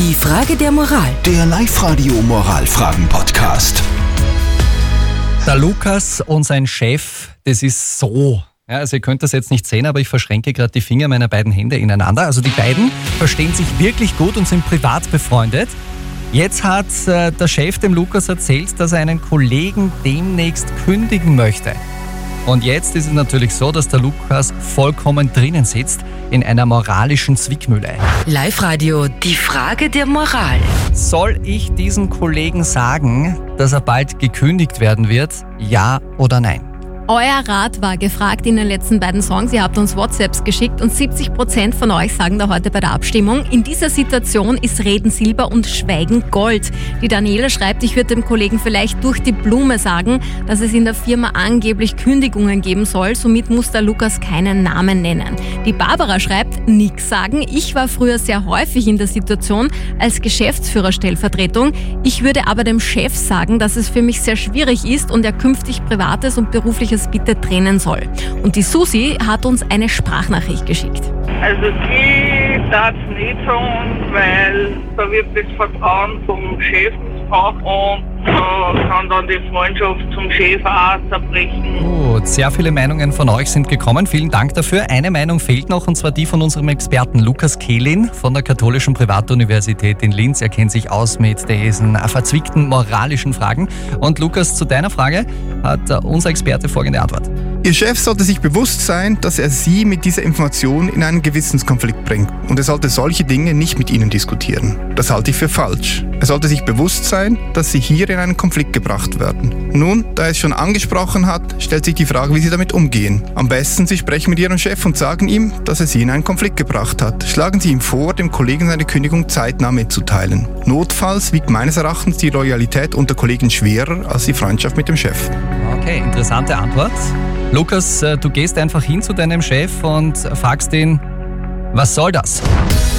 Die Frage der Moral. Der Live-Radio Moralfragen-Podcast. Der Lukas und sein Chef, das ist so. Ja, also ihr könnt das jetzt nicht sehen, aber ich verschränke gerade die Finger meiner beiden Hände ineinander. Also die beiden verstehen sich wirklich gut und sind privat befreundet. Jetzt hat äh, der Chef dem Lukas erzählt, dass er einen Kollegen demnächst kündigen möchte. Und jetzt ist es natürlich so, dass der Lukas vollkommen drinnen sitzt in einer moralischen Zwickmühle. Live-Radio. Die Frage der Moral. Soll ich diesem Kollegen sagen, dass er bald gekündigt werden wird? Ja oder nein? Euer Rat war gefragt in den letzten beiden Songs. Ihr habt uns WhatsApps geschickt und 70 Prozent von euch sagen da heute bei der Abstimmung, in dieser Situation ist Reden Silber und Schweigen Gold. Die Daniela schreibt, ich würde dem Kollegen vielleicht durch die Blume sagen, dass es in der Firma angeblich Kündigungen geben soll. Somit muss der Lukas keinen Namen nennen. Die Barbara schreibt, nix sagen. Ich war früher sehr häufig in der Situation als Geschäftsführerstellvertretung. Ich würde aber dem Chef sagen, dass es für mich sehr schwierig ist und er künftig privates und berufliches bitte trennen soll. Und die Susi hat uns eine Sprachnachricht geschickt. Also sie darf es nicht sagen, weil da wird das Vertrauen vom Chef missbraucht und da kann dann die Freundschaft zum Chef auch zerbrechen. Gut, sehr viele Meinungen von euch sind gekommen. Vielen Dank dafür. Eine Meinung fehlt noch und zwar die von unserem Experten Lukas Kehlin von der Katholischen Privatuniversität in Linz. Er kennt sich aus mit diesen verzwickten moralischen Fragen. Und Lukas, zu deiner Frage hat unser Experte folgende Antwort. Ihr Chef sollte sich bewusst sein, dass er Sie mit dieser Information in einen Gewissenskonflikt bringt und er sollte solche Dinge nicht mit Ihnen diskutieren. Das halte ich für falsch. Er sollte sich bewusst sein, dass Sie hier in einen Konflikt gebracht werden. Nun, da er es schon angesprochen hat, stellt sich die Frage, wie Sie damit umgehen. Am besten, Sie sprechen mit Ihrem Chef und sagen ihm, dass er Sie in einen Konflikt gebracht hat. Schlagen Sie ihm vor, dem Kollegen seine Kündigung zeitnah mitzuteilen. Notfalls wiegt meines Erachtens die Loyalität unter Kollegen schwerer als die Freundschaft mit dem Chef. Okay, interessante Antwort. Lukas, äh, du gehst einfach hin zu deinem Chef und fragst ihn, was soll das?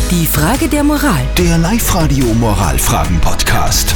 Die Frage der Moral. Der Live-Radio Moralfragen-Podcast.